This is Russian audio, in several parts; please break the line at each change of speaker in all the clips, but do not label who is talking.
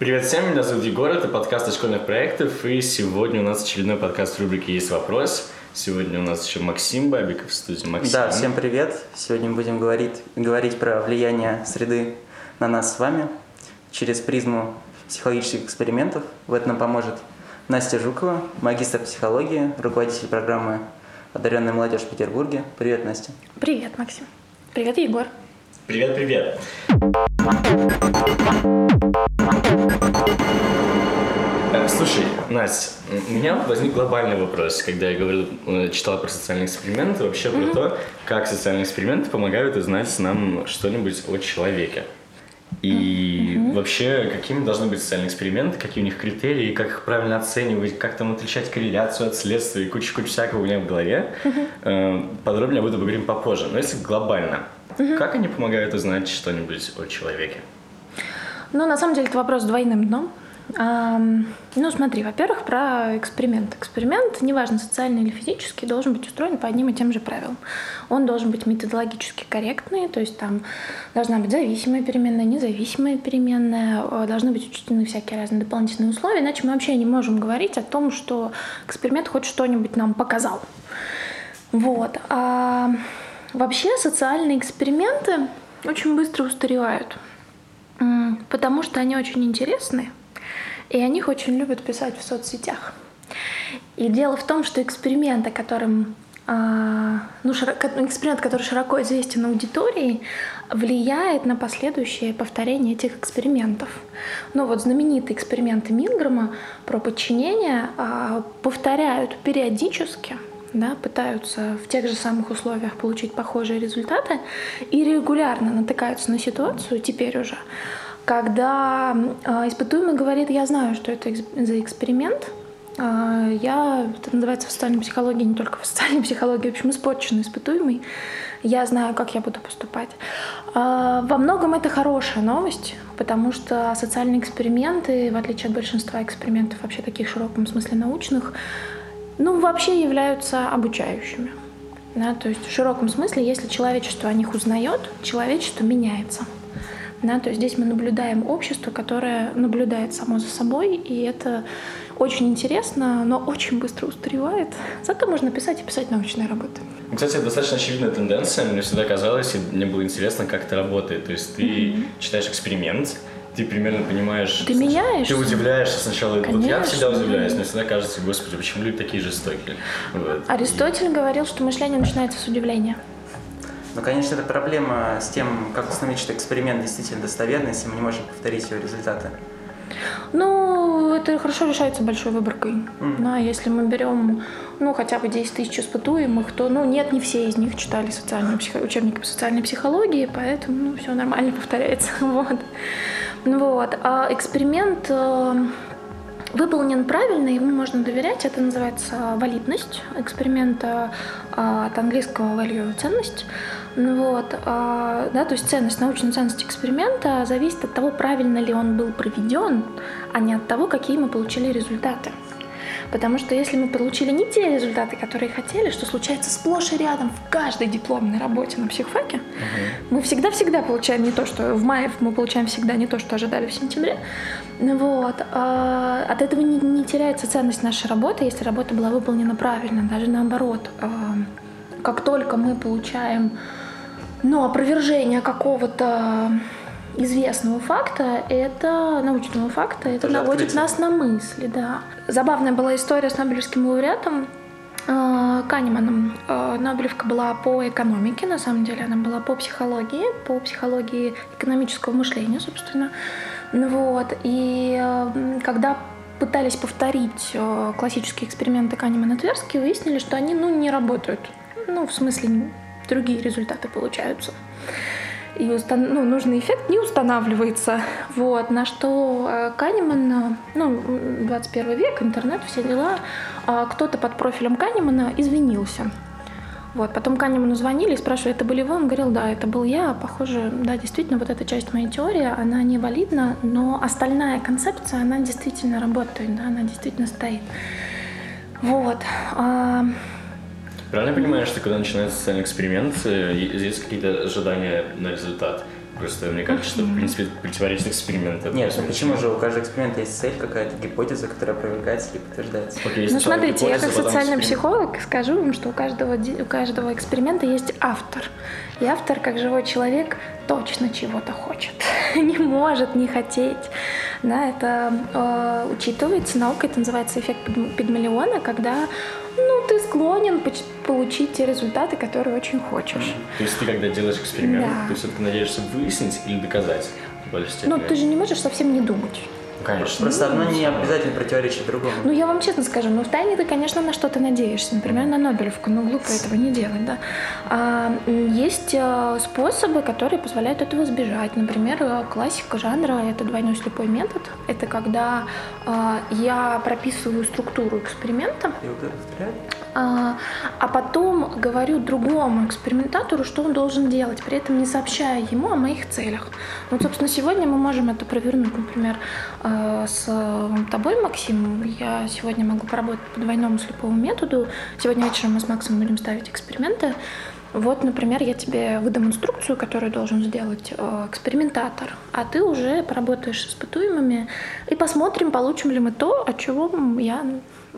Привет всем, меня зовут Егор, это подкаст о школьных проектов, и сегодня у нас очередной подкаст в рубрике «Есть вопрос». Сегодня у нас еще Максим Бабиков в студии. Максим.
Да, всем привет. Сегодня будем говорить, говорить про влияние среды на нас с вами через призму психологических экспериментов. В этом нам поможет Настя Жукова, магистр психологии, руководитель программы «Одаренная молодежь в Петербурге». Привет, Настя.
Привет, Максим. Привет, Егор.
Привет-привет. Э, слушай, Настя, у меня возник глобальный вопрос, когда я говорил, э, читал про социальные эксперименты, вообще mm-hmm. про то, как социальные эксперименты помогают узнать нам что-нибудь о человеке. И mm-hmm. вообще, какими должны быть социальные эксперименты, какие у них критерии, как их правильно оценивать, как там отличать корреляцию от следствия и куча-куча всякого у меня в голове. Mm-hmm. Подробнее об этом поговорим попозже. Но если глобально, mm-hmm. как они помогают узнать что-нибудь о человеке?
Ну, на самом деле, это вопрос двойным дном. Ну, смотри, во-первых, про эксперимент. Эксперимент, неважно, социальный или физический, должен быть устроен по одним и тем же правилам. Он должен быть методологически корректный, то есть там должна быть зависимая переменная, независимая переменная, э, должны быть учтены всякие разные дополнительные условия, иначе мы вообще не можем говорить о том, что эксперимент хоть что-нибудь нам показал. Вот. А вообще социальные эксперименты очень быстро устаревают, потому что они очень интересны, и о них очень любят писать в соцсетях. И дело в том, что эксперимент, о котором а, ну, широко, эксперимент, который широко известен аудитории, влияет на последующее повторение этих экспериментов. Ну вот знаменитые эксперименты Мингрома про подчинение а, повторяют периодически, да, пытаются в тех же самых условиях получить похожие результаты и регулярно натыкаются на ситуацию теперь уже, когда э, испытуемый говорит, я знаю, что это за эксперимент, э, я, это называется в социальной психологии, не только в социальной психологии, в общем, испорченный испытуемый, я знаю, как я буду поступать. Э, во многом это хорошая новость, потому что социальные эксперименты, в отличие от большинства экспериментов вообще таких в широком смысле научных, ну, вообще являются обучающими. Да, то есть в широком смысле, если человечество о них узнает, человечество меняется. Да, то есть здесь мы наблюдаем общество, которое наблюдает само за собой, и это очень интересно, но очень быстро устаревает. Зато можно писать и писать научные работы.
Кстати, это достаточно очевидная тенденция. Мне всегда казалось, и мне было интересно, как это работает. То есть ты mm-hmm. читаешь эксперимент, ты примерно понимаешь...
Ты меняешь?
Ты удивляешься сначала. Конечно. Вот я всегда удивляюсь, мне всегда кажется, господи, почему люди такие жестокие?
Вот. Аристотель и... говорил, что мышление начинается с удивления.
Ну, конечно, это проблема с тем, как установить, что эксперимент действительно достоверный, если мы не можем повторить его результаты.
Ну, это хорошо решается большой выборкой. Mm-hmm. Да, если мы берем, ну, хотя бы 10 тысяч испытуемых, то, ну, нет, не все из них читали социальную психо... учебники по социальной психологии, поэтому, ну, все нормально повторяется. вот. Вот. А эксперимент э, выполнен правильно, ему можно доверять. Это называется валидность эксперимента э, от английского value – ценность. Ну вот, а, да, то есть ценность, научная ценность эксперимента зависит от того, правильно ли он был проведен, а не от того, какие мы получили результаты. Потому что если мы получили не те результаты, которые хотели, что случается сплошь и рядом в каждой дипломной работе на психфаке, uh мы всегда-всегда получаем не то, что в мае мы получаем всегда не то, что ожидали в сентябре. Вот. А от этого не, не теряется ценность нашей работы, если работа была выполнена правильно, даже наоборот. А, как только мы получаем но опровержение какого-то известного факта, это научного факта, это Тоже наводит открытие. нас на мысли, да. Забавная была история с Нобелевским лауреатом э, Канеманом. Э, Нобелевка была по экономике, на самом деле она была по психологии, по психологии экономического мышления, собственно. Ну вот. И э, когда пытались повторить классические эксперименты Канемана Тверски, выяснили, что они ну, не работают. Ну, в смысле, другие результаты получаются. И устан... ну, нужный эффект не устанавливается. Вот. На что э, Канеман, ну, 21 век, интернет, все дела, а кто-то под профилем Канемана извинился. Вот. Потом Канеману звонили и спрашивали, это были вы? Он говорил, да, это был я. Похоже, да, действительно, вот эта часть моей теории, она не валидна, но остальная концепция, она действительно работает, да, она действительно стоит. Вот.
Правильно я понимаю, что когда начинается социальный эксперимент, есть какие-то ожидания на результат? Просто мне кажется, что, в принципе, противоречит эксперименту.
Нет, ну почему же у каждого эксперимента есть цель, какая-то гипотеза, которая опровергается или подтверждается?
Окей,
Ну, смотрите, я как социальный
эксперимент.
психолог скажу вам, что у каждого, у каждого эксперимента есть автор. И автор, как живой человек, точно чего-то хочет. не может не хотеть. Да, это э, учитывается, наукой это называется эффект Пиг- Пигмалиона, когда склонен получить те результаты, которые очень хочешь.
То есть ты, когда делаешь эксперимент,
Да.
ты все-таки надеешься выяснить или доказать?
Ну, ты же не можешь совсем не думать.
Ну, конечно.
Просто одно не обязательно противоречит другому.
Ну, я вам честно скажу, ну, в тайне ты, конечно, на что-то надеешься. Например, на Нобелевку. Ну, глупо этого не делать, да. А, есть э, способы, которые позволяют этого избежать. Например, э, классика жанра — это двойной слепой метод. Это когда э, я прописываю структуру эксперимента,
И вот это повторяю?
А, а потом говорю другому экспериментатору, что он должен делать, при этом не сообщая ему о моих целях. Ну, Вот, собственно, сегодня мы можем это провернуть, например, э, с тобой, Максим. Я сегодня могу поработать по двойному слепому методу. Сегодня вечером мы с Максом будем ставить эксперименты. Вот, например, я тебе выдам инструкцию, которую должен сделать э, экспериментатор, а ты уже поработаешь с испытуемыми и посмотрим, получим ли мы то, от чего я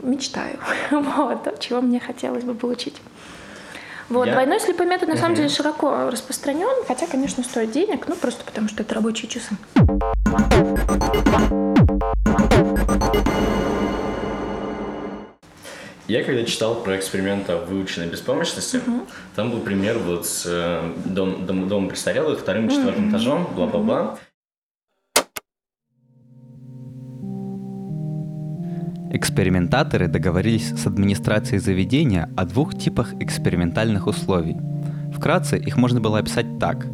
мечтаю, вот, чего мне хотелось бы получить. Вот,
Я-
двойной слепой метод на самом деле широко распространен, хотя, конечно, стоит денег, ну просто потому что это рабочие часы.
Я когда читал про эксперимент о выученной беспомощности, там был пример вот с э, дом, дом- домом престарелых, вторым, четвертым этажом, бла-бла-бла.
Экспериментаторы договорились с администрацией заведения о двух типах экспериментальных условий. Вкратце их можно было описать так.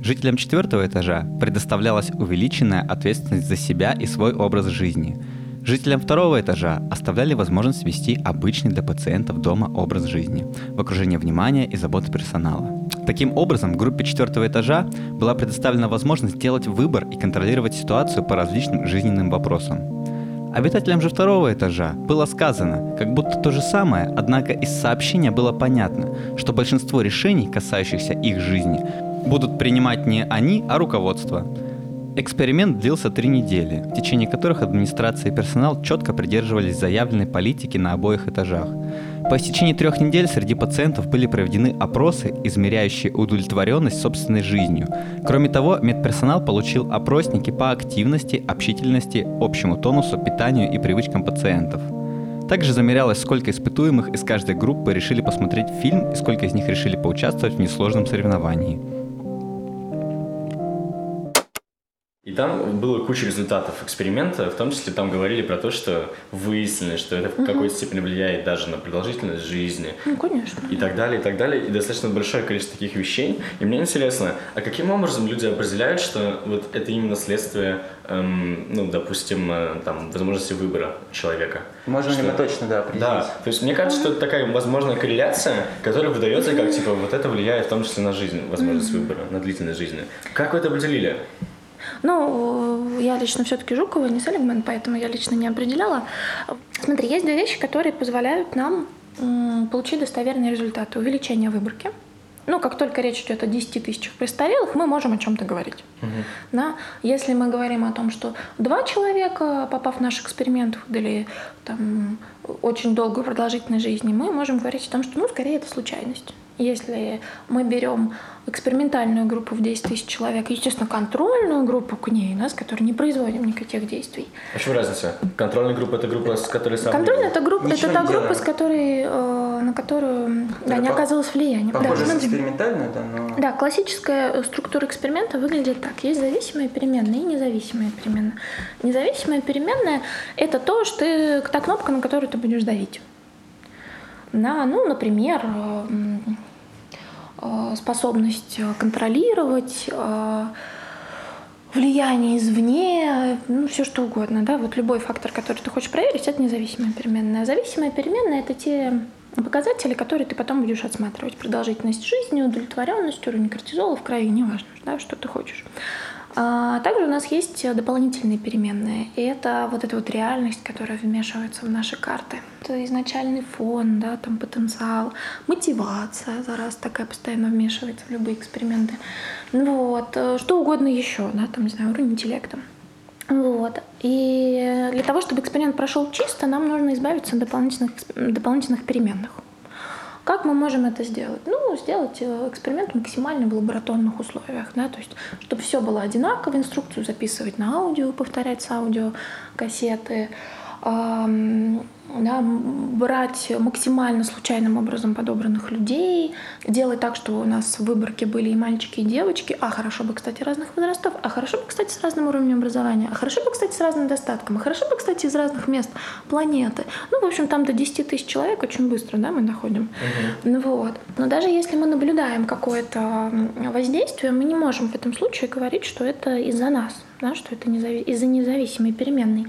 Жителям четвертого этажа предоставлялась увеличенная ответственность за себя и свой образ жизни. Жителям второго этажа оставляли возможность вести обычный для пациентов дома образ жизни в окружении внимания и заботы персонала. Таким образом, группе четвертого этажа была предоставлена возможность делать выбор и контролировать ситуацию по различным жизненным вопросам. Обитателям же второго этажа было сказано, как будто то же самое, однако из сообщения было понятно, что большинство решений, касающихся их жизни, будут принимать не они, а руководство. Эксперимент длился три недели, в течение которых администрация и персонал четко придерживались заявленной политики на обоих этажах. По истечении трех недель среди пациентов были проведены опросы, измеряющие удовлетворенность собственной жизнью. Кроме того, медперсонал получил опросники по активности, общительности, общему тонусу, питанию и привычкам пациентов. Также замерялось, сколько испытуемых из каждой группы решили посмотреть фильм и сколько из них решили поучаствовать в несложном соревновании.
И там было куча результатов эксперимента, в том числе там говорили про то, что выяснили, что это в какой-то степени влияет даже на продолжительность жизни
Ну, конечно.
и так далее, и так далее. И достаточно большое количество таких вещей. И мне интересно, а каким образом люди определяют, что вот это именно следствие, эм, ну, допустим, э, там, возможности выбора человека?
Можно ли
Что-
мы точно, да, определить?
Да, то есть мне кажется, что это такая возможная корреляция, которая выдается как, типа, вот это влияет в том числе на жизнь, возможность выбора, на длительность жизни. Как вы это определили?
Ну, я лично все-таки Жукова, не Селигман, поэтому я лично не определяла. Смотри, есть две вещи, которые позволяют нам получить достоверные результаты. Увеличение выборки. Ну, как только речь идет о 10 тысячах престарелых, мы можем о чем-то говорить. Да? Если мы говорим о том, что два человека, попав в наш эксперимент, выдали там, очень долгую продолжительность жизни, мы можем говорить о том, что, ну, скорее, это случайность. Если мы берем экспериментальную группу в 10 тысяч человек, и, естественно, контрольную группу к ней, да, с которой не производим никаких действий.
А в чем разница? Контрольная группа – это группа, с которой сам...
Контрольная это группа, это та группа,
делаем.
с которой, э, на которую да, не
по-
оказалось влияния. Да,
Похоже,
смотри.
экспериментально, да, но...
Да, классическая структура эксперимента выглядит так. Есть зависимые переменные и независимые переменные. Независимая переменная – это то, что ты, та кнопка, на которую ты будешь давить. На, ну, например, э, способность э, контролировать, э, влияние извне, ну, все что угодно, да, вот любой фактор, который ты хочешь проверить, это независимая переменная. Зависимая переменная – это те показатели, которые ты потом будешь отсматривать. Продолжительность жизни, удовлетворенность, уровень кортизола в крови, неважно, да, что ты хочешь. А также у нас есть дополнительные переменные. И это вот эта вот реальность, которая вмешивается в наши карты. Это изначальный фон, да, там потенциал, мотивация, за раз такая постоянно вмешивается в любые эксперименты. Вот, что угодно еще, да, там, не знаю, уровень интеллекта. Вот. И для того, чтобы эксперимент прошел чисто, нам нужно избавиться от дополнительных, дополнительных переменных. Как мы можем это сделать? Ну, сделать э, эксперимент максимально в лабораторных условиях, да, то есть, чтобы все было одинаково, инструкцию записывать на аудио, повторять с аудио кассеты, да, брать максимально случайным образом подобранных людей, делать так, что у нас в выборке были и мальчики, и девочки, а хорошо бы, кстати, разных возрастов, а хорошо бы, кстати, с разным уровнем образования, а хорошо бы, кстати, с разным достатком, а хорошо бы, кстати, из разных мест планеты. Ну, в общем, там до 10 тысяч человек очень быстро, да, мы. Uh-huh. Ну вот. Но даже если мы наблюдаем какое-то воздействие, мы не можем в этом случае говорить, что это из-за нас, да, что это незави- из-за независимой переменной.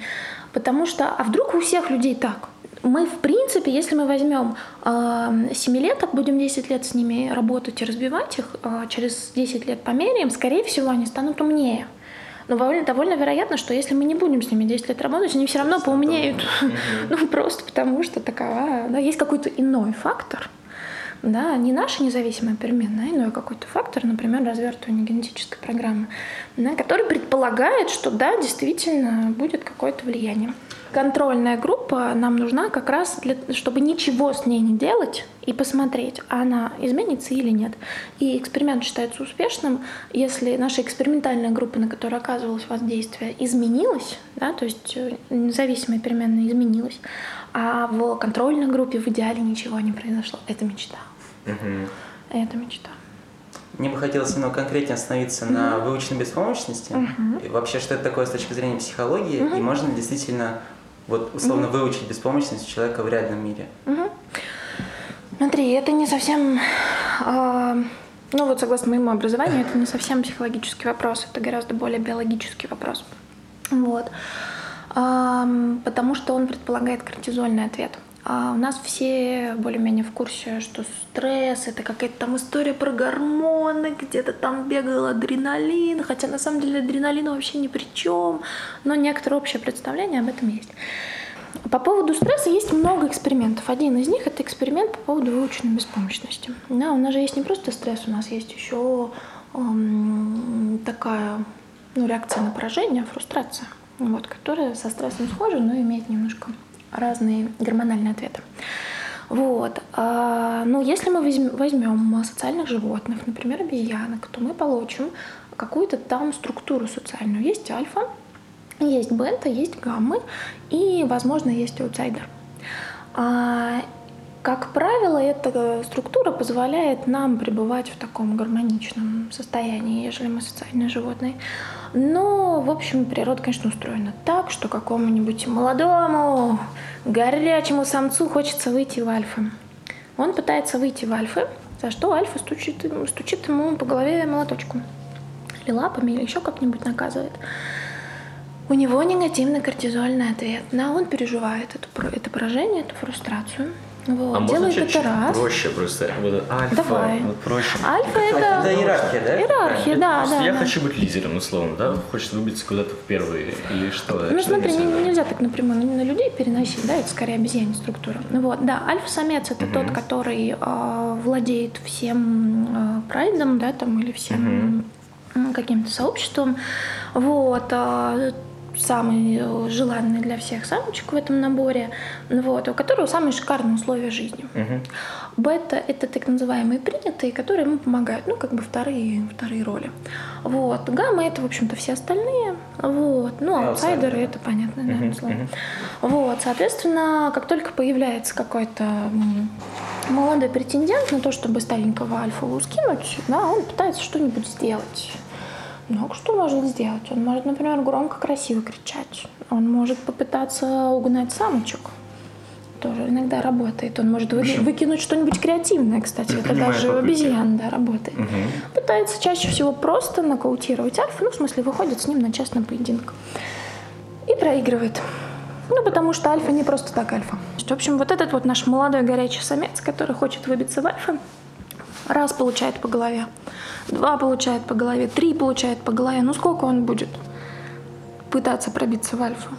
Потому что, а вдруг у всех людей так? Мы, в принципе, если мы возьмем э, семилеток, будем 10 лет с ними работать и разбивать их, э, через 10 лет померяем, скорее всего, они станут умнее. Но довольно, довольно вероятно, что если мы не будем с ними 10 лет работать, они все равно поумнеют. Ну, просто потому что такова, да, есть какой-то иной фактор, да, не наша независимая переменная, а иной какой-то фактор, например, развертывание генетической программы, да, который предполагает, что да, действительно будет какое-то влияние. Контрольная группа нам нужна как раз, для, чтобы ничего с ней не делать и посмотреть, она изменится или нет. И эксперимент считается успешным, если наша экспериментальная группа, на которой оказывалось воздействие, изменилась, да, то есть э, независимая переменная изменилась, а в контрольной группе в идеале ничего не произошло. Это мечта. Угу. Это мечта.
Мне бы хотелось немного конкретнее остановиться mm на выученной беспомощности. mm И вообще, что это такое с точки зрения психологии, mm и можно ли действительно вот условно mm выучить беспомощность человека в реальном мире?
mm Смотри, это не совсем, э, ну вот согласно моему образованию, это не совсем психологический вопрос, это гораздо более биологический вопрос. Вот. Э, потому что он предполагает кортизольный ответ. А у нас все более-менее в курсе, что стресс это какая-то там история про гормоны, где-то там бегал адреналин, хотя на самом деле адреналин вообще ни при чем, но некоторое общее представление об этом есть. По поводу стресса есть много экспериментов. Один из них это эксперимент по поводу выученной беспомощности. Да, у нас же есть не просто стресс, у нас есть еще эм, такая ну, реакция на поражение, фрустрация, вот, которая со стрессом схожа, но имеет немножко разные гормональные ответы. Вот. А, ну, если мы возьмем социальных животных, например, обезьянок, то мы получим какую-то там структуру социальную. Есть альфа, есть бета, есть гаммы и, возможно, есть аутсайдер. А, как правило, эта структура позволяет нам пребывать в таком гармоничном состоянии, ежели мы социальные животные. Но, в общем, природа, конечно, устроена так, что какому-нибудь молодому, горячему самцу хочется выйти в альфа. Он пытается выйти в альфы, за что альфа стучит, стучит ему по голове молоточком. Или лапами, или еще как-нибудь наказывает. У него негативный кортизольный ответ. Да, он переживает это, это поражение, эту фрустрацию. Вот.
А Делает это раз. проще просто? Вот альфа,
Давай.
Вот проще.
Альфа это...
Это иерархия, да?
Иерархия, да, да.
Я
да.
хочу быть лидером, условно, да? Хочет выбиться куда-то в первые или что?
Ну
что
смотри, не, нельзя так напрямую на людей переносить, да, это скорее обезьянная структура. Вот, да, альфа-самец это угу. тот, который э, владеет всем э, прайдом, да, там, или всем угу. каким-то сообществом. Вот, э, самый э, желанный для всех самочек в этом наборе, вот, у которого самые шикарные условия жизни. Угу. Бета — это так называемые принятые, которые ему помогают, ну, как бы вторые, вторые роли. Вот. Гамма — это, в общем-то, все остальные. Вот. Ну, аутсайдеры — это понятно, да, угу, слово. Угу. Вот. Соответственно, как только появляется какой-то молодой претендент на то, чтобы старенького альфа скинуть, да, он пытается что-нибудь сделать много что может сделать. Он может, например, громко, красиво кричать. Он может попытаться угнать самочек. Тоже иногда работает. Он может вы, выкинуть что-нибудь креативное, кстати. Я Это даже у обезьян да, работает. Угу. Пытается чаще всего просто нокаутировать альфа, ну, в смысле, выходит с ним на частный поединок. И проигрывает. Ну, потому что альфа не просто так альфа. В общем, вот этот вот наш молодой горячий самец, который хочет выбиться в альфа, Раз получает по голове, два получает по голове, три получает по голове. Ну сколько он будет пытаться пробиться в альфу?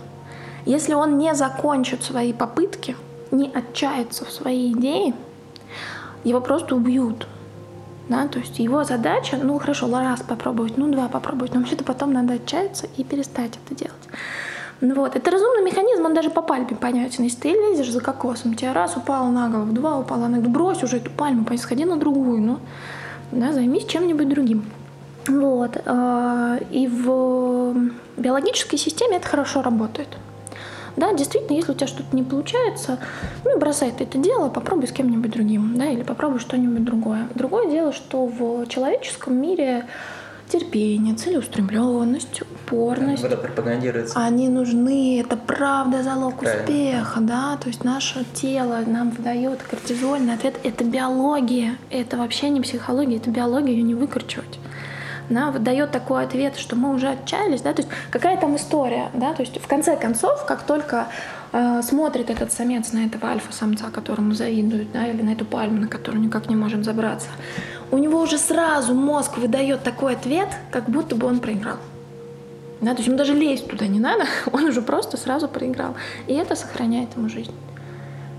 Если он не закончит свои попытки, не отчается в своей идее, его просто убьют. Да, то есть его задача, ну хорошо, раз попробовать, ну два попробовать, но вообще-то потом надо отчаяться и перестать это делать. Ну вот, это разумный механизм, он даже по пальме понятен. Если ты лезешь за кокосом, тебя раз упало на голову, два упало на голову, брось уже эту пальму, сходи на другую, ну, да, займись чем-нибудь другим. Вот. А, и в биологической системе это хорошо работает. Да, действительно, если у тебя что-то не получается, ну, бросай ты это дело, попробуй с кем-нибудь другим, да, или попробуй что-нибудь другое. Другое дело, что в человеческом мире терпение, целеустремленность, упорность.
Это пропагандируется.
Они нужны, это правда залог Правильно. успеха, да, то есть наше тело нам выдает кортизольный ответ, это биология, это вообще не психология, это биология, ее не выкручивать да, выдает такой ответ, что мы уже отчаялись, да, то есть какая там история, да, то есть в конце концов, как только э, смотрит этот самец на этого альфа-самца, которому завидует, да, или на эту пальму, на которую никак не может забраться, у него уже сразу мозг выдает такой ответ, как будто бы он проиграл. Да, то есть ему даже лезть туда не надо, он уже просто сразу проиграл. И это сохраняет ему жизнь.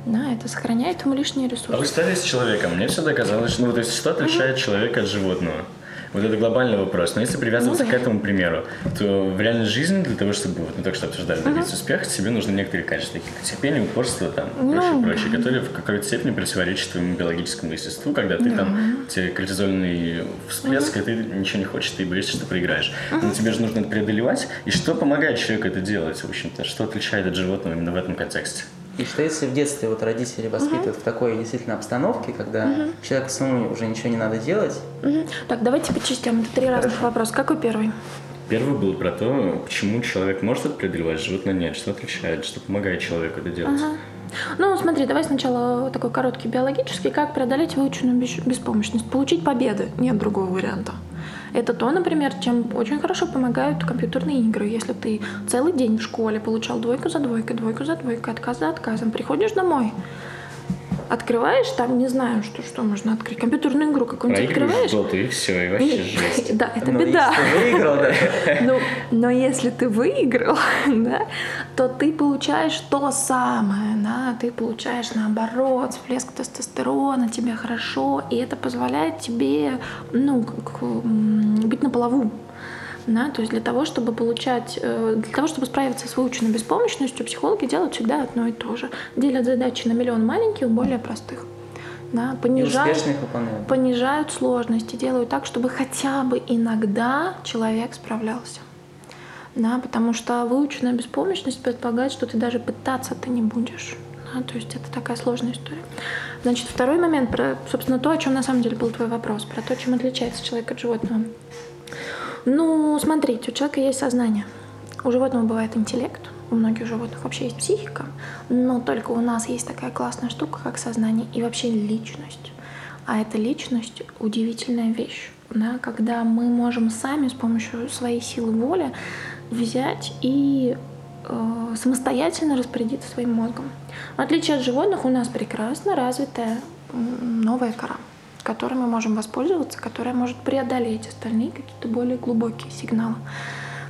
Да, это сохраняет ему лишние ресурсы.
А вы стали с человеком. Мне всегда казалось, ну, то есть что отличает человека от животного? Вот это глобальный вопрос. Но если привязываться ну, да. к этому примеру, то в реальной жизни для того, чтобы, вот мы только что обсуждали, добиться uh-huh. успеха, тебе нужны некоторые качества, такие как терпение, упорство, там, ну, прочее, прочее, да. которые в какой-то степени противоречат твоему биологическому естеству, когда ты да. там, тебе кортизольный всплеск, uh-huh. и ты ничего не хочешь, ты боишься, что проиграешь. Uh-huh. Но тебе же нужно это преодолевать. И что помогает человеку это делать, в общем-то? Что отличает от животного именно в этом контексте?
И что если в детстве вот родители воспитывают uh-huh. в такой действительно обстановке, когда uh-huh. человеку самому уже ничего не надо делать?
Uh-huh. Так, давайте по частям. Это три разных вопроса. Какой первый?
Первый был про то, почему человек может это преодолевать, животное нет, что отличает, что помогает человеку это делать. Uh-huh.
Ну, смотри, давай сначала такой короткий биологический. Как преодолеть выученную беспомощность? Получить победы. Нет другого варианта. Это то, например, чем очень хорошо помогают компьютерные игры. Если ты целый день в школе получал двойку за двойкой, двойку за двойкой, отказ за отказом, приходишь домой, открываешь, там не знаю, что, что можно открыть. Компьютерную игру какую-нибудь открываешь.
Доты, и все, и вообще жесть.
Да, это но беда.
Если выиграл, да.
ну, но если ты выиграл, да, то ты получаешь то самое, да, ты получаешь наоборот, всплеск тестостерона, тебе хорошо, и это позволяет тебе, ну, как, быть на плаву, да, то есть для того, чтобы получать, э, для того, чтобы справиться с выученной беспомощностью, психологи делают всегда одно и то же. Делят задачи на миллион маленьких, более простых. Да, понижают, понижают сложности, делают так, чтобы хотя бы иногда человек справлялся. Да, потому что выученная беспомощность предполагает, что ты даже пытаться ты не будешь. Да, то есть это такая сложная история. Значит, второй момент про, собственно, то, о чем на самом деле был твой вопрос, про то, чем отличается человек от животного. Ну, смотрите, у человека есть сознание. У животного бывает интеллект, у многих животных вообще есть психика, но только у нас есть такая классная штука, как сознание и вообще личность. А эта личность — удивительная вещь, да, когда мы можем сами с помощью своей силы воли взять и э, самостоятельно распорядиться своим мозгом. В отличие от животных, у нас прекрасно развитая новая кора которой мы можем воспользоваться, которая может преодолеть остальные какие-то более глубокие сигналы.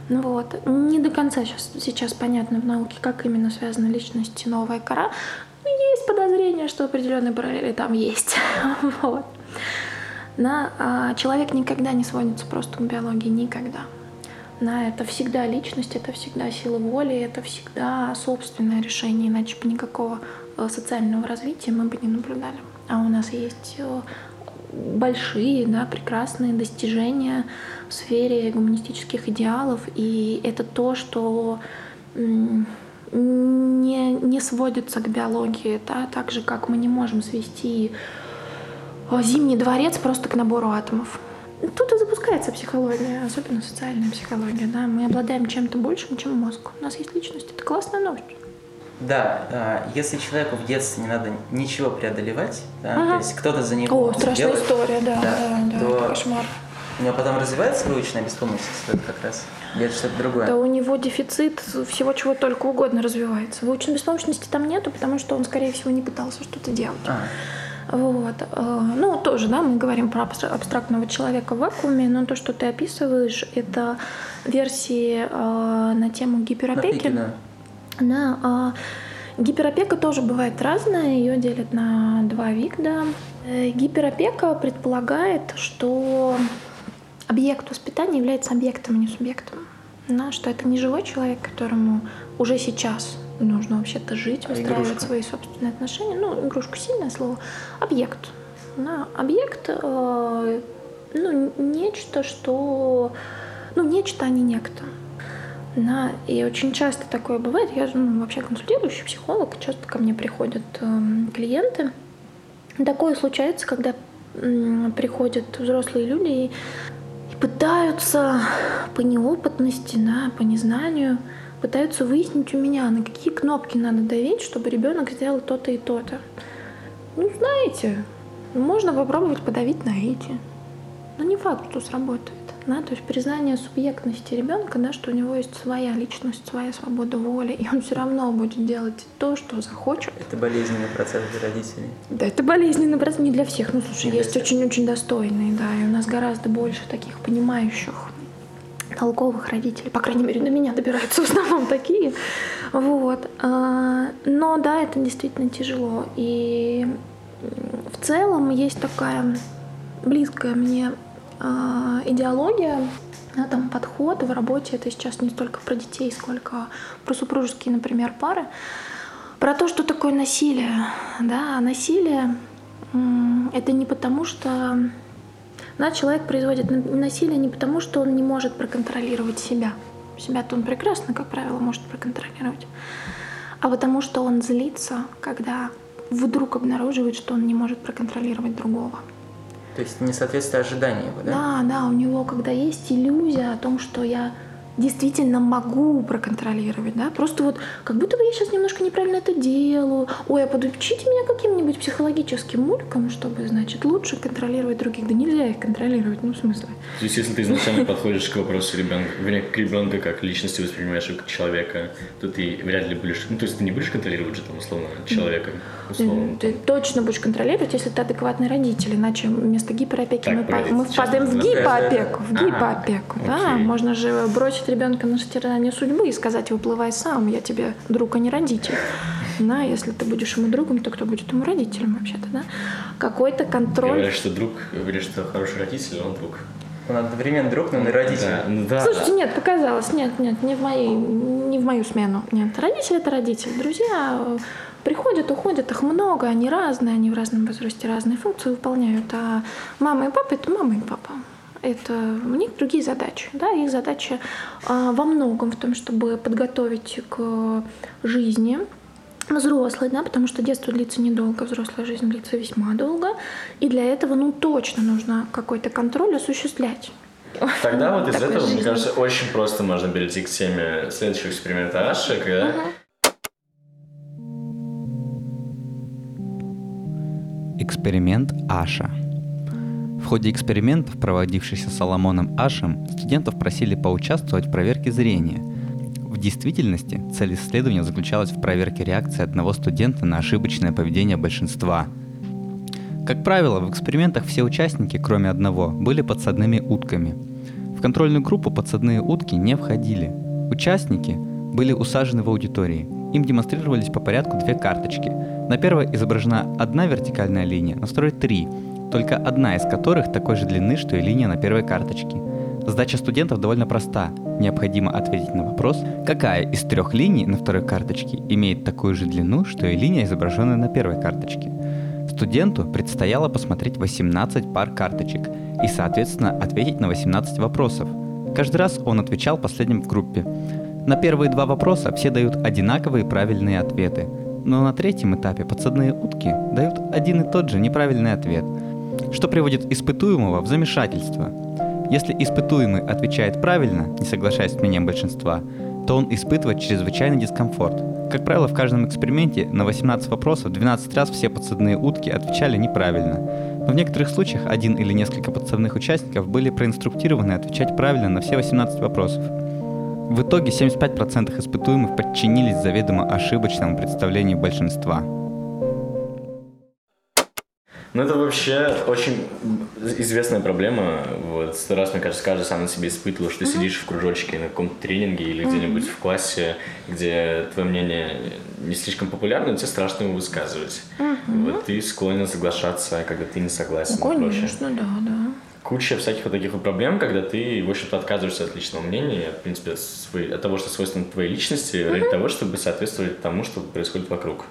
Ну вот. Не до конца сейчас, сейчас понятно в науке, как именно связана личность и новая кора. Но есть подозрение, что определенные параллели там есть. вот. На, а, человек никогда не сводится просто к биологии, никогда. На это всегда личность, это всегда сила воли, это всегда собственное решение, иначе бы никакого э, социального развития мы бы не наблюдали. А у нас есть э, большие, да, прекрасные достижения в сфере гуманистических идеалов, и это то, что не, не сводится к биологии, да, так же, как мы не можем свести Зимний дворец просто к набору атомов. Тут и запускается психология, особенно социальная психология. Да? Мы обладаем чем-то большим, чем мозг. У нас есть личность. Это классная новость.
Да, а, если человеку в детстве не надо ничего преодолевать, да, ага. то есть кто-то за него
О, страшная
делает,
история, да, да, да, то да, кошмар.
У него потом развивается выученная беспомощность, это как раз или что-то другое?
Да у него дефицит всего, чего только угодно развивается. Выученной беспомощности там нету, потому что он, скорее всего, не пытался что-то делать. А. Вот. Э, ну, тоже, да, мы говорим про абстрактного человека в вакууме, но то, что ты описываешь, это версии э, на тему гиперопеки. На да. да гиперопека тоже бывает разная, ее делят на два вида. Э, гиперопека предполагает, что объект воспитания является объектом, а не субъектом. Да, что это не живой человек, которому уже сейчас нужно вообще-то жить, а выстраивать игрушка. свои собственные отношения. Ну, игрушка сильное слово. Объект. Да, объект, э, ну, нечто, что... Ну, нечто, а не некто. Да, и очень часто такое бывает. Я ну, вообще консультирующий психолог, часто ко мне приходят э, клиенты. Такое случается, когда э, приходят взрослые люди и, и пытаются по неопытности, да, по незнанию пытаются выяснить у меня, на какие кнопки надо давить, чтобы ребенок сделал то-то и то-то. Ну, знаете, можно попробовать подавить на эти. Но не факт, что сработает. Да? То есть признание субъектности ребенка, да, что у него есть своя личность, своя свобода воли, и он все равно будет делать то, что захочет.
Это болезненный процесс для родителей.
Да, это болезненный процесс не для всех. Ну, слушай, не есть очень-очень достойные, да, и у нас гораздо больше таких понимающих толковых родителей. По крайней мере, до меня добираются в основном такие. Вот. А, но да, это действительно тяжело. И в целом есть такая близкая мне идеология, да, там подход в работе. Это сейчас не столько про детей, сколько про супружеские, например, пары. Про то, что такое насилие. Да, насилие это не потому, что да, человек производит насилие не потому, что он не может проконтролировать себя. Себя-то он прекрасно, как правило, может проконтролировать. А потому что он злится, когда вдруг обнаруживает, что он не может проконтролировать другого.
То есть несоответствие ожиданий его, да?
Да, да, у него когда есть иллюзия о том, что я действительно могу проконтролировать, да, просто вот как будто бы я сейчас немножко неправильно это делаю, ой, а подучите меня каким-нибудь психологическим мулькам, чтобы, значит, лучше контролировать других, да нельзя их контролировать, ну, в смысле.
То есть, если ты изначально подходишь к вопросу ребенка, вернее, к ребенку как личности воспринимаешь его как человека, то ты вряд ли будешь, ну, то есть ты не будешь контролировать же там, условно, человека, условно.
Ты, ты точно будешь контролировать, если ты адекватный родитель, иначе вместо гиперопеки так, мы, мы впадаем в гипоопеку, в гипоопеку, ага. да, можно же бросить ребенка на стирание судьбы и сказать, выплывай сам, я тебе друг, а не родитель. Да, если ты будешь ему другом, то кто будет ему родителем вообще-то, да? Какой-то контроль.
Говорят, что друг, говорят, что хороший родитель, он друг.
Он одновременно друг, но и родитель. Да,
ну да. Слушайте, нет, показалось, нет, нет, не в, моей, не в мою смену. Нет, родитель это родитель. Друзья приходят, уходят, их много, они разные, они в разном возрасте разные функции выполняют. А мама и папа это мама и папа это у них другие задачи. Да? Их задача а, во многом в том, чтобы подготовить к жизни взрослой, да, потому что детство длится недолго, взрослая жизнь длится весьма долго, и для этого, ну, точно нужно какой-то контроль осуществлять.
Тогда вот из этого, жизни. мне кажется, очень просто можно перейти к теме следующего эксперимента Аши, когда угу.
Эксперимент Аша. В ходе экспериментов, проводившихся Соломоном Ашем, студентов просили поучаствовать в проверке зрения. В действительности цель исследования заключалась в проверке реакции одного студента на ошибочное поведение большинства. Как правило, в экспериментах все участники, кроме одного, были подсадными утками. В контрольную группу подсадные утки не входили. Участники были усажены в аудитории. Им демонстрировались по порядку две карточки. На первой изображена одна вертикальная линия, на второй три, только одна из которых такой же длины, что и линия на первой карточке. Задача студентов довольно проста. Необходимо ответить на вопрос, какая из трех линий на второй карточке имеет такую же длину, что и линия, изображенная на первой карточке. Студенту предстояло посмотреть 18 пар карточек и, соответственно, ответить на 18 вопросов. Каждый раз он отвечал последним в группе. На первые два вопроса все дают одинаковые правильные ответы, но на третьем этапе подсадные утки дают один и тот же неправильный ответ – что приводит испытуемого в замешательство. Если испытуемый отвечает правильно, не соглашаясь с мнением большинства, то он испытывает чрезвычайный дискомфорт. Как правило, в каждом эксперименте на 18 вопросов 12 раз все подсадные утки отвечали неправильно. Но в некоторых случаях один или несколько подсадных участников были проинструктированы отвечать правильно на все 18 вопросов. В итоге 75% испытуемых подчинились заведомо ошибочному представлению большинства –
Ну, это вообще очень известная проблема. Вот, сто раз, мне кажется, каждый сам на себе испытывал, что ты сидишь в кружочке на каком-то тренинге или где-нибудь в классе, где твое мнение не слишком популярно, тебе страшно его высказывать. Вот ты склонен соглашаться, когда ты не согласен. и прочее.
Конечно, да, да.
Куча всяких вот таких вот проблем, когда ты, в общем-то, отказываешься от личного мнения, в принципе, от, своей- от того, что свойственно твоей личности, ради того, чтобы соответствовать тому, что происходит вокруг.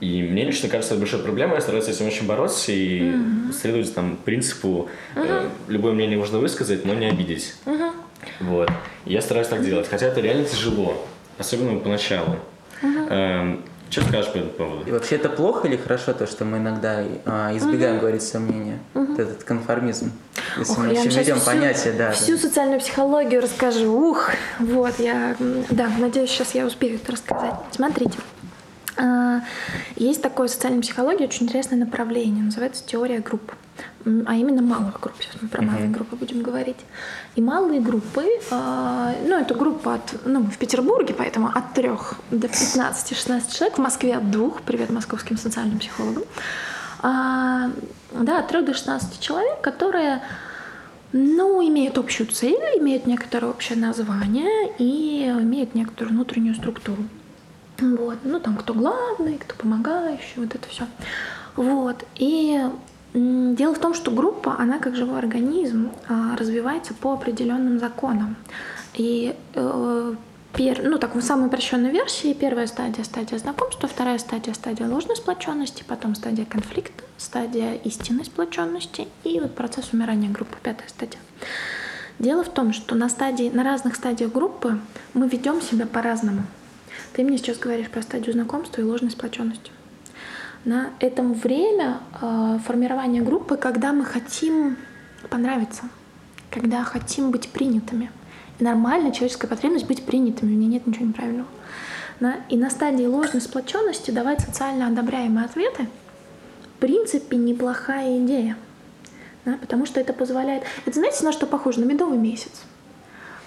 И мне лично кажется, это большой проблемой, я стараюсь с этим очень бороться и следовать там принципу, э, любое мнение можно высказать, но не обидеть. Вот. И я стараюсь так делать, хотя это реально тяжело, особенно поначалу. Эм, что скажешь по этому поводу?
И вообще это плохо или хорошо то, что мы иногда а, избегаем говорить свое мнение? Вот этот конформизм. Если
Ох,
мы еще ведем
всю-
понятие, да.
Всю социальную психологию расскажу. Ух, вот, я, да, надеюсь, сейчас я успею это рассказать. Смотрите, а, есть такое в социальной психологии очень интересное направление, называется теория групп, а именно малых групп. Сейчас мы про малые группы будем говорить. И малые группы, а, ну, это группа от, ну, мы в Петербурге, поэтому от 3 до 15-16 человек, в Москве от двух, привет московским социальным психологам, А, да, от 3 до 16 человек, которые ну, имеют общую цель, имеют некоторое общее название и имеют некоторую внутреннюю структуру. Вот. Ну, там, кто главный, кто помогающий, вот это все. Вот. И дело в том, что группа, она как живой организм а, развивается по определенным законам. И э, пер- ну, так, в самой упрощенной версии первая стадия – стадия знакомства, вторая стадия – стадия ложной сплоченности, потом стадия конфликта, стадия истинной сплоченности и вот процесс умирания группы, пятая стадия. Дело в том, что на, стадии, на разных стадиях группы мы ведем себя по-разному. Ты мне сейчас говоришь про стадию знакомства и ложной сплоченности. На этом время э, формирования группы, когда мы хотим понравиться, когда хотим быть принятыми. И нормальная человеческая потребность быть принятыми, в ней нет ничего неправильного. Да? И на стадии ложной сплоченности давать социально одобряемые ответы в принципе неплохая идея. Да? Потому что это позволяет... Это знаете, на что похоже? На медовый месяц.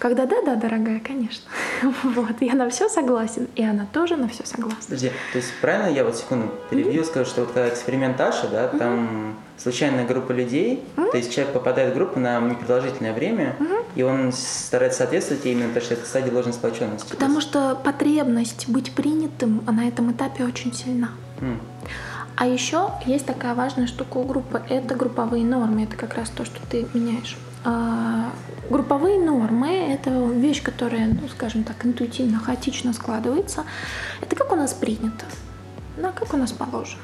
Когда да-да, дорогая, конечно. Вот, я на все согласен, и она тоже на все согласна.
Подожди, то есть правильно я вот секунду перебью, скажу, что вот когда эксперимент Аша, да, там случайная группа людей, то есть человек попадает в группу на непродолжительное время, и он старается соответствовать именно потому, что это стадия ложной сплоченности.
Потому что потребность быть принятым на этом этапе очень сильна.
М.
А еще есть такая важная штука у группы – это групповые нормы. Это как раз то, что ты меняешь. А, групповые нормы – это вещь, которая, ну, скажем так, интуитивно, хаотично складывается. Это как у нас принято, да, как у нас положено.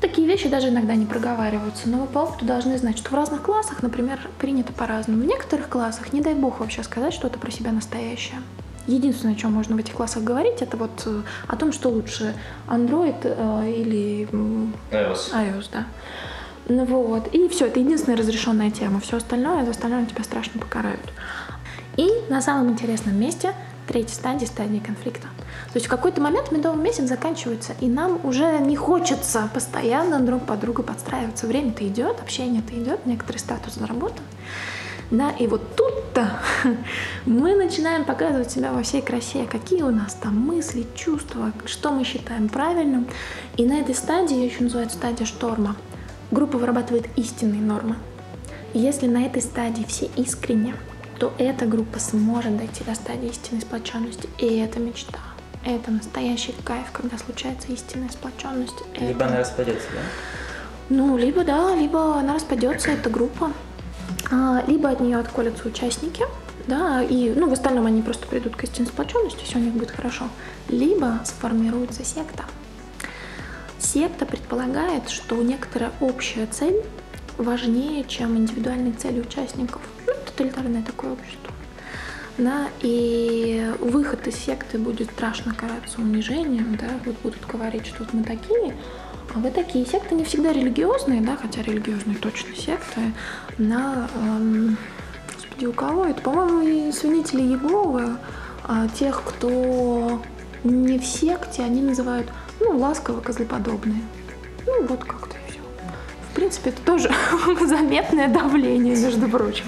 Такие вещи даже иногда не проговариваются, но вы по опыту должны знать, что в разных классах, например, принято по-разному. В некоторых классах, не дай бог вообще сказать что-то про себя настоящее. Единственное, о чем можно в этих классах говорить, это вот э, о том, что лучше Android э, или
iOS.
iOS, да. Ну вот. И все, это единственная разрешенная тема. Все остальное, за остальное тебя страшно покарают. И на самом интересном месте третья стадия, стадия конфликта. То есть в какой-то момент медовый месяц заканчивается, и нам уже не хочется постоянно друг под друга подстраиваться. Время-то идет, общение-то идет, некоторый статус заработан. Да, и вот тут-то мы начинаем показывать себя во всей красе, какие у нас там мысли, чувства, что мы считаем правильным. И на этой стадии, ее еще называют стадия шторма, группа вырабатывает истинные нормы. И если на этой стадии все искренне, то эта группа сможет дойти до стадии истинной сплоченности. И это мечта. Это настоящий кайф, когда случается истинная сплоченность.
Либо
Это-
она распадется, да?
ну, либо да, либо она распадется, эта группа, А, либо от нее отколятся участники, да, и, ну, в остальном они просто придут к истинной сплоченности, все у них будет хорошо. Либо сформируется секта. Секта предполагает, что некоторая общая цель важнее, чем индивидуальные цели участников. Ну, тоталитарное такое общество. Да, и выход из секты будет страшно караться унижением, да, вот будут говорить, что вот мы такие, а вы такие. Секты не всегда религиозные, да, хотя религиозные точно секты, на, эм, господи, у кого это? По-моему, свинители Иеговы, а тех, кто не в секте, они называют, ну, ласково козлеподобные. Ну, вот как-то и все. В принципе, это тоже заметное давление, между прочим.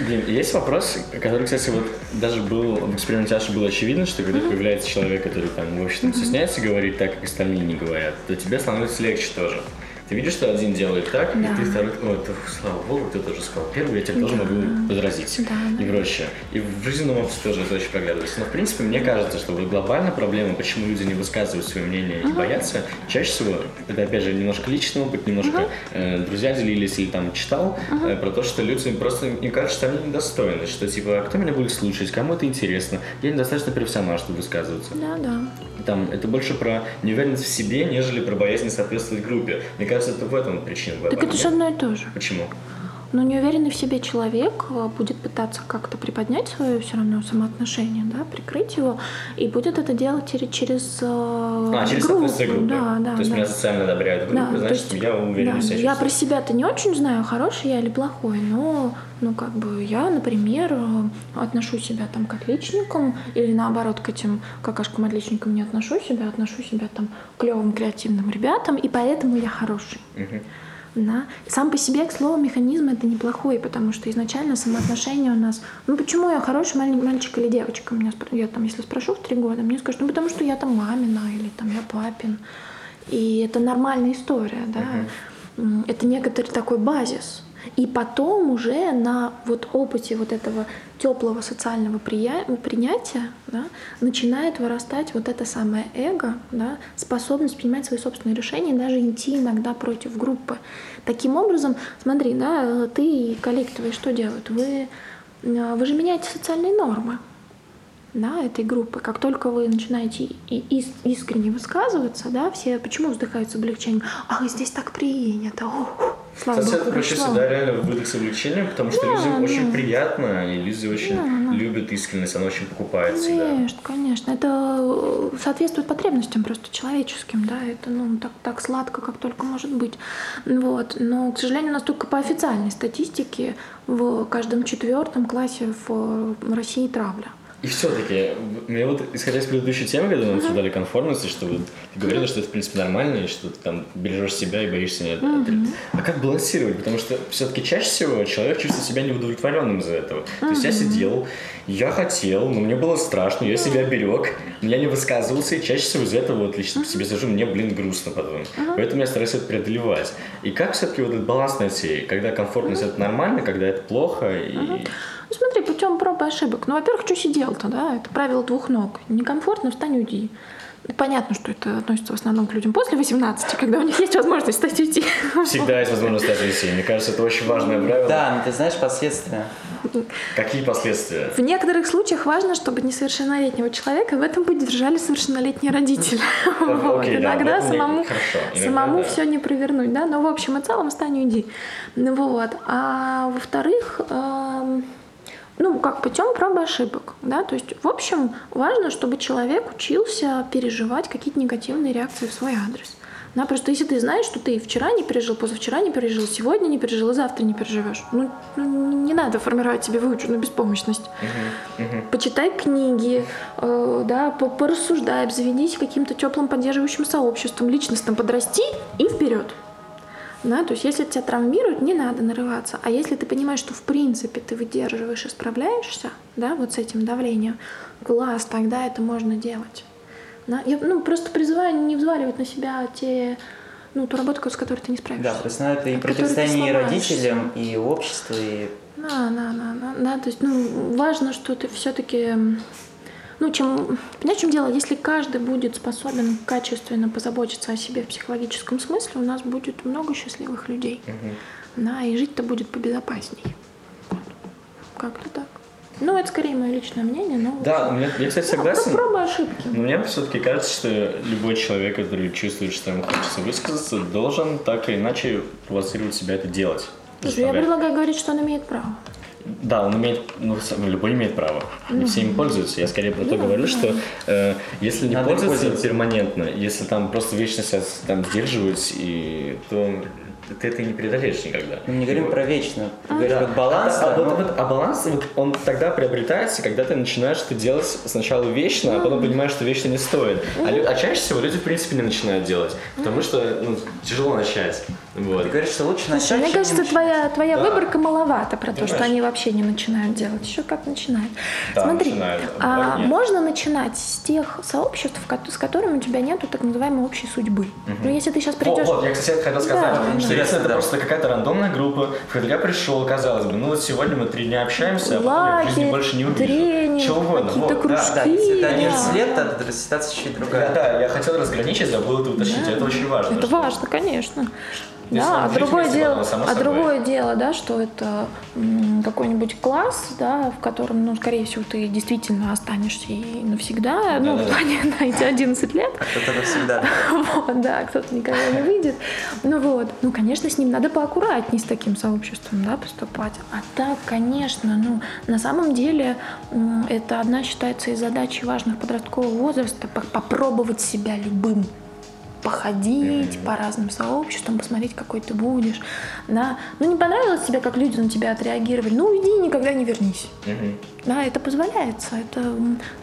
Блин, есть вопрос, который, кстати, вот даже был в эксперименте Аши было очевидно, что когда появляется человек, который там, в общем, стесняется говорить так, как остальные не говорят, то тебе становится легче тоже. Ты видишь, что один делает так,
Да.
и ты второй, ой, ты, слава богу, ты тоже сказал первый, я тебе тоже
Да.
могу возразить.
Да.
И прочее. И в жизненном опыте тоже это очень проглядывается. Но, в принципе, мне кажется, что вот глобальная проблема, почему люди не высказывают свое мнение и боятся, чаще всего, это, опять же, немножко личный опыт, немножко э, друзья делились или там читал, э, про то, что люди просто, им кажется, что они недостойны, что, типа, «А кто меня будет слушать, кому это интересно, я недостаточно профессионал, чтобы высказываться.
Да, да.
Там, это больше про неуверенность в себе, нежели про боязнь соответствовать группе. Мне кажется, это в этом причина.
Так это же одно и то же.
Почему?
Но неуверенный в себе человек э, будет пытаться как-то приподнять свое все равно самоотношение, да, прикрыть его, и будет это делать через, через, э,
А, через
группу.
группы.
Да, да,
То есть
да.
меня социально одобряют в
Да,
значит,
есть,
я уверен
да,
в себя
Я про себя-то не очень знаю, хороший я или плохой, но, ну, как бы, я, например, э, отношу себя там к отличникам, или наоборот, к этим какашкам-отличникам не отношу себя, отношу себя там к клевым креативным ребятам, и поэтому я хороший.
Мгм.
Да. Сам по себе, к слову, механизм это неплохой, потому что изначально самоотношения у нас... Ну почему я хороший маль- мальчик или девочка? Меня, спро- я там, если спрошу в три года, мне скажут, ну потому что я там мамина или там я папин. И это нормальная история, да. М, Это некоторый такой базис. И потом уже на вот опыте вот этого теплого социального принятия да, начинает вырастать вот это самое эго, да, способность принимать свои собственные решения, даже идти иногда против группы. Таким образом, смотри, да, ты и коллеги твои что делают? Вы, э, вы же меняете социальные нормы да, этой группы. Как только вы начинаете искренне высказываться, да, все почему вздыхают с облегчением? Ах, здесь так принято. Ух, слава
Кстати,
богу,
это
прошло».
всегда реально выдох с облегчением, потому что
Да,
людям
да.
очень приятно, и люди очень
Да, да.
любят искренность, она очень покупает всегда.
Конечно, конечно. Это э, соответствует потребностям просто человеческим, да, это ну так, так сладко, как только может быть. Вот. Но, к сожалению, у нас только по официальной статистике в каждом четвертом классе в в России травля.
И все-таки, мне вот, исходя из предыдущей темы, когда мы обсуждали конформность, что вот ты говорила, что это, в принципе, нормально, и что ты там бережешь себя и боишься не А как балансировать? Потому что все-таки чаще всего человек чувствует себя неудовлетворенным из-за этого. То есть я сидел, я хотел, но мне было страшно, я себя берег, но я не высказывался, и чаще всего из-за этого вот лично по себе сижу, мне, блин, грустно потом. Поэтому я стараюсь это преодолевать. И как все-таки вот этот баланс найти, когда комфортность это нормально, когда это плохо, и...
Ну смотри, путем проб и ошибок. Ну, во-первых, что сидел-то, да? Это правило двух ног. Некомфортно, встань, уйди. Понятно, что это относится в основном к людям после 18, когда у них есть возможность встать и уйти.
Всегда есть возможность стать вести. Мне кажется, это очень важное правило.
Да, но ты знаешь последствия.
Какие последствия?
В некоторых случаях важно, чтобы несовершеннолетнего человека в этом поддержали совершеннолетние родители. Вот.
да,
Иногда
этом
самому.
Иногда
самому
да.
все не провернуть, да, но в общем и целом встань и уйди. Ну Вот. А во-вторых, эм, ну, как путем проб и ошибок, да, то есть, в общем, важно, чтобы человек учился переживать какие-то негативные реакции в свой адрес. Да, просто если ты знаешь, что ты вчера не пережил, позавчера не пережил, сегодня не пережил и завтра не переживешь, ну, ну, не надо формировать себе выученную беспомощность. Почитай книги, э, да, по- порассуждай, обзаведись каким-то теплым поддерживающим сообществом, личностным подрасти и вперед. Да, то есть если тебя травмируют, не надо нарываться. А если ты понимаешь, что в принципе ты выдерживаешь и справляешься, да, вот с этим давлением, класс, тогда это можно делать. Да, я ну, просто призываю не взваливать на себя те, ну, ту работу, с которой ты не справишься.
Да, то есть ну, это и
ты
противостояние и родителям, и обществу, и
Да, да, да, да, да, то есть, ну, важно, что ты все-таки, ну, чем, понимаешь, в чем дело, если каждый будет способен качественно позаботиться о себе в психологическом смысле, у нас будет много счастливых людей, да, и жить-то будет побезопасней. Как-то так. Ну, это скорее мое личное мнение, но...
Да,
общем,
мне- я, кстати,
ну,
согласен.
Пробы и ошибки.
Но мне все-таки кажется, что любой человек, который чувствует, что ему хочется высказаться, должен так или иначе провоцировать себя это делать.
Слушай, я предлагаю говорить, что он имеет право.
Да, он имеет, ну, любой имеет право. Не все им пользуются. Я скорее про то говорю, что э, если не
Надо
пользоваться
пользоваться.
перманентно, если там просто вечно себя там сдерживать, и, то ты это не преодолеешь никогда.
Мы не говорим
Вот.
про вечно.
А,
Говорим
Да.
вот баланс.
А, а
да,
вот-
ну,
вот- а баланс, вот, он тогда приобретается, когда ты начинаешь это делать сначала вечно, а потом понимаешь, что вечно не стоит. А, а чаще всего люди, в принципе, не начинают делать, потому что ну, тяжело начать. Вот.
Ты говоришь, что лучше начать,
мне кажется,
не
твоя, твоя
Да.
выборка маловато про то, что
Понимаешь?
они вообще не начинают делать. Еще как начинают.
Да,
Смотри,
начинают,
а
а
можно начинать с тех сообществ, с которыми у тебя нету так называемой общей судьбы. Ну, если ты сейчас придешь...
вот, я, кстати, хотел сказать,
Да,
что
да.
Если это
Да.
просто какая-то рандомная группа, в которую я пришел, казалось бы, ну вот сегодня мы три дня общаемся, а потом я в жизни больше не увижу.
тренинг,
Чего угодно.
какие-то
вот, да.
кружки.
Да, если это
Да.
11 лет, то ситуация чуть другая.
да, я хотел разграничить, забыл это уточнить, это очень важно.
Это
что-
важно, конечно. Да, а другое дело, а другое дело, да, что это какой-нибудь класс, да, в котором, ну, скорее всего, ты действительно останешься и навсегда, ну, в
Да-да-да.
плане на эти 11 лет,
А кто-то навсегда.
вот, да, кто-то никогда не выйдет. Ну вот, ну, конечно, с ним надо поаккуратней с таким сообществом, да, поступать. А так, конечно, ну, на самом деле это одна считается из задач важных подросткового возраста по- попробовать себя любым походить по разным сообществам, посмотреть, какой ты будешь. Да. Ну, не понравилось тебе, как люди на тебя отреагировали, ну, уйди и никогда не вернись. Да, это позволяется. Это,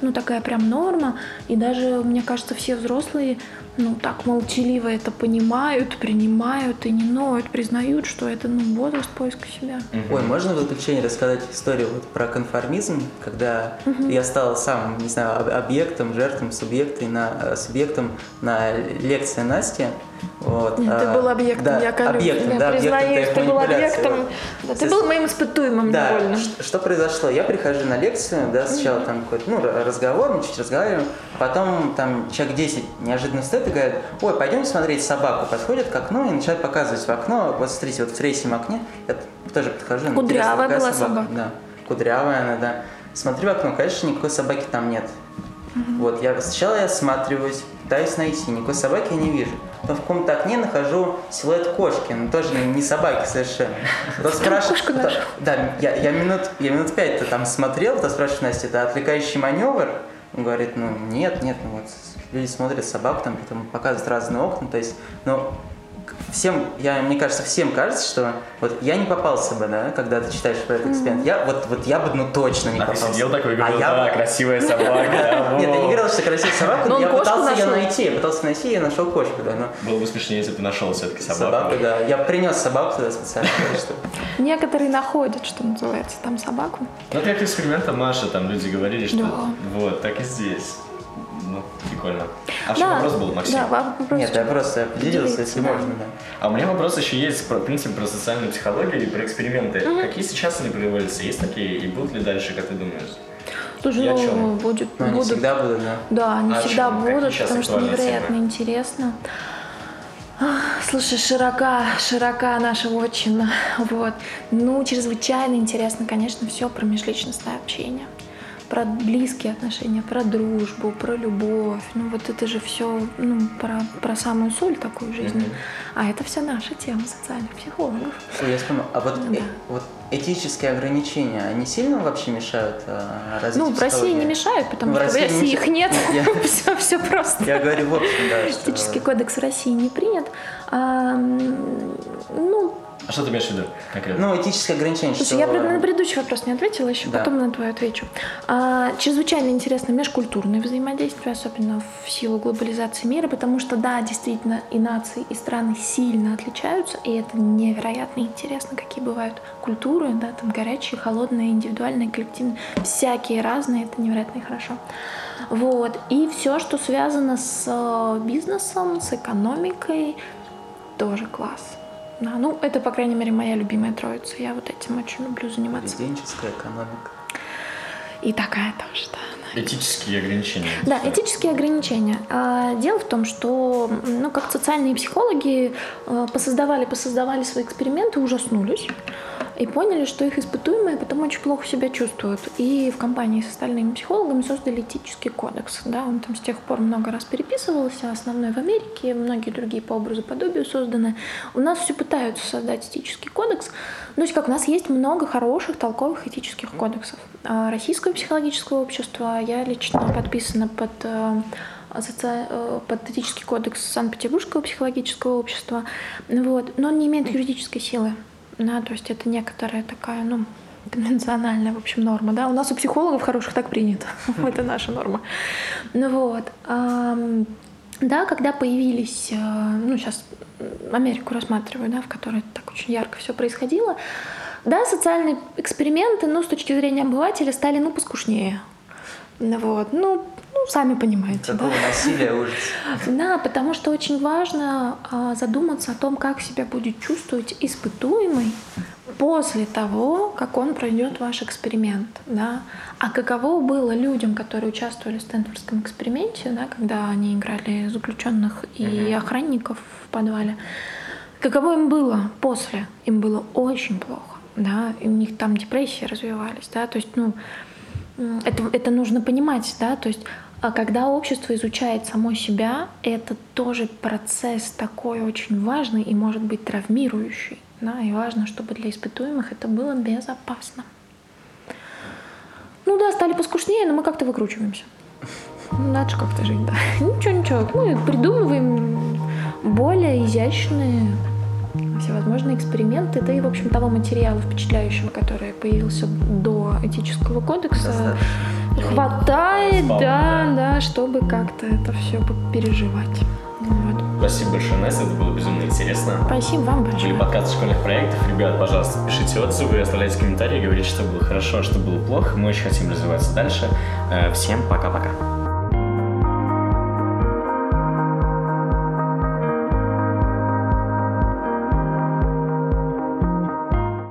ну, такая прям норма. И даже, мне кажется, все взрослые, ну, так молчаливо это понимают, принимают и не ноют, признают, что это, ну, возраст поиска себя.
Ой, можно в заключение рассказать историю вот про конформизм, когда я стал сам, не знаю, об- объектом, жертвом, субъектом на, э, субъектом на лекции Насти. Вот,
Нет, ты
а,
был объектом,
да,
я, колю-
объектом,
я
да, объектом
признаюсь,
твоих
ты был объектом.
вот.
Да, ты был моим испытуемым
Да,
невольно.
ш- что произошло? Я прихожу на лекцию, да, сначала там какой-то, ну, разговор, мы чуть разговариваем, потом там человек 10 неожиданно стоит и говорит, ой, пойдем смотреть собаку, подходит к окну и начинает показывать в окно, вот смотрите, вот в третьем окне, я тоже подхожу, ну,
Кудрявая была собака.
Да, кудрявая она, да. Смотрю в окно, конечно, никакой собаки там нет. Вот, я сначала я осматриваюсь, пытаюсь найти, никакой собаки я не вижу. Потом в каком-то окне нахожу силуэт кошки, но тоже не, собаки совершенно. Потом спрашиваю, кто- да, я, я минут, я минут пять-то там смотрел, то спрашиваю Настя, это отвлекающий маневр? Он говорит, ну нет, нет, ну вот люди смотрят собак, там потом показывают разные окна, то есть, ну, всем, я, мне кажется, всем кажется, что вот я не попался бы, да, когда ты читаешь про этот эксперимент. Я вот, вот я бы, ну точно не
А ты
попался.
сидел такой и говорил,
а я
да,
бы-
красивая собака.
Нет, я не
во».
говорил, что красивая собака,
Но
я пытался ее найти, я пытался найти, и я нашел кошку, да,
Было бы смешнее, если бы ты нашел все-таки собаку.
собаку, да. Я принес собаку туда специально,
Некоторые находят, что называется, там собаку.
Ну, как эксперимента Маша, там люди говорили, что вот, так и здесь. Ну, прикольно. А что
Да,
вопрос был, Максим?
Да, вопрос.
Нет, я просто поделился, если
да.
можно, да.
А у меня вопрос еще есть, про, в принципе, про социальную психологию и про эксперименты. Какие сейчас они проводятся? Есть такие? И будут ли дальше, как ты думаешь?
Слушай,
И о
ну,
чем?
будет,
Но они
будут
всегда будут, да.
Да, они
А
всегда
чем? Какие
будут,
сейчас
потому что невероятно
темы?
интересно. Слушай, широка, широка наша вотчина. Вот. Ну, чрезвычайно интересно, конечно, все про межличностное общение. Про близкие отношения, про дружбу, про любовь. Ну, вот это же все ну, про, про самую соль такую жизни. А это все наша тема социальных психологов.
Я вспомнил, а вот,
Ну
э-
да.
вот этические ограничения, они сильно вообще мешают э, развитию
Ну, в России не мешают, потому
Ну,
что в
России
России их нет.
Я-
Все, все просто.
Я говорю в общем, да, что...
Этический кодекс в России не принят. А, ну,
А что ты имеешь в виду конкретно?
Ну, этические ограничения,
слушай,
что...
я на предыдущий вопрос не ответила, еще
Да.
потом на твой отвечу. А, чрезвычайно интересно межкультурное взаимодействие, особенно в силу глобализации мира, потому что, да, действительно, и нации, и страны сильно отличаются, и это невероятно интересно, какие бывают культуры, да, там горячие, холодные, индивидуальные, коллективные, всякие разные, это невероятно и хорошо. Вот. И все, что связано с э, бизнесом, с экономикой, тоже класс. Да, ну, это, по крайней мере, моя любимая троица. Я вот этим очень люблю заниматься.
Поведенческая экономика.
И такая тоже, да.
Этические ограничения.
Да, этические ограничения. А, Дело в том, что, ну, как социальные психологи э, посоздавали, посоздавали свои эксперименты, ужаснулись и поняли, что их испытуемые потом очень плохо себя чувствуют. И в компании с остальными психологами создали этический кодекс. Да, он там с тех пор много раз переписывался, основной в Америке, многие другие по образу подобию созданы. У нас все пытаются создать этический кодекс. Ну, то есть как у нас есть много хороших, толковых этических кодексов. А Российское психологическое общество, я лично подписана под э, э, под этический кодекс Санкт-Петербургского психологического общества, вот, но он не имеет юридической силы, да, то есть это некоторая такая, ну, конвенциональная, в общем, норма, да, у нас у психологов хороших так принято, это наша норма, ну вот, да, когда появились, э, ну, сейчас Америку рассматриваю, да, в которой так очень ярко все происходило, да, социальные эксперименты, ну, с точки зрения обывателя, стали, ну, поскушнее. Вот, ну, ну, сами понимаете.
Какого
да?
насилия ужас.
Да, потому что очень важно а, задуматься о том, как себя будет чувствовать испытуемый после того, как он пройдет ваш эксперимент, да, а каково было людям, которые участвовали в Стэнфордском эксперименте, да, когда они играли заключенных и mm-hmm. охранников в подвале, каково им было после? Им было очень плохо, да, и у них там депрессии развивались, да, то есть, ну, это, это нужно понимать, да, то есть а когда общество изучает само себя, это тоже процесс такой очень важный и может быть травмирующий. Да, и важно, чтобы для испытуемых это было безопасно. Ну да, стали поскушнее, но мы как-то выкручиваемся. Ну, надо же как-то жить, да. Ничего, ничего. Мы придумываем более изящные всевозможные эксперименты, да и, в общем, того материала впечатляющего, который появился до этического кодекса, Достаточно. хватает, да, да, чтобы как-то это все переживать.
Вот. Спасибо большое, Настя, это было безумно интересно.
Спасибо вам большое.
Были подкасты школьных проектов. Ребят, пожалуйста, пишите отзывы, оставляйте комментарии, говорите, что было хорошо, что было плохо. Мы очень хотим развиваться дальше. Э, всем пока-пока.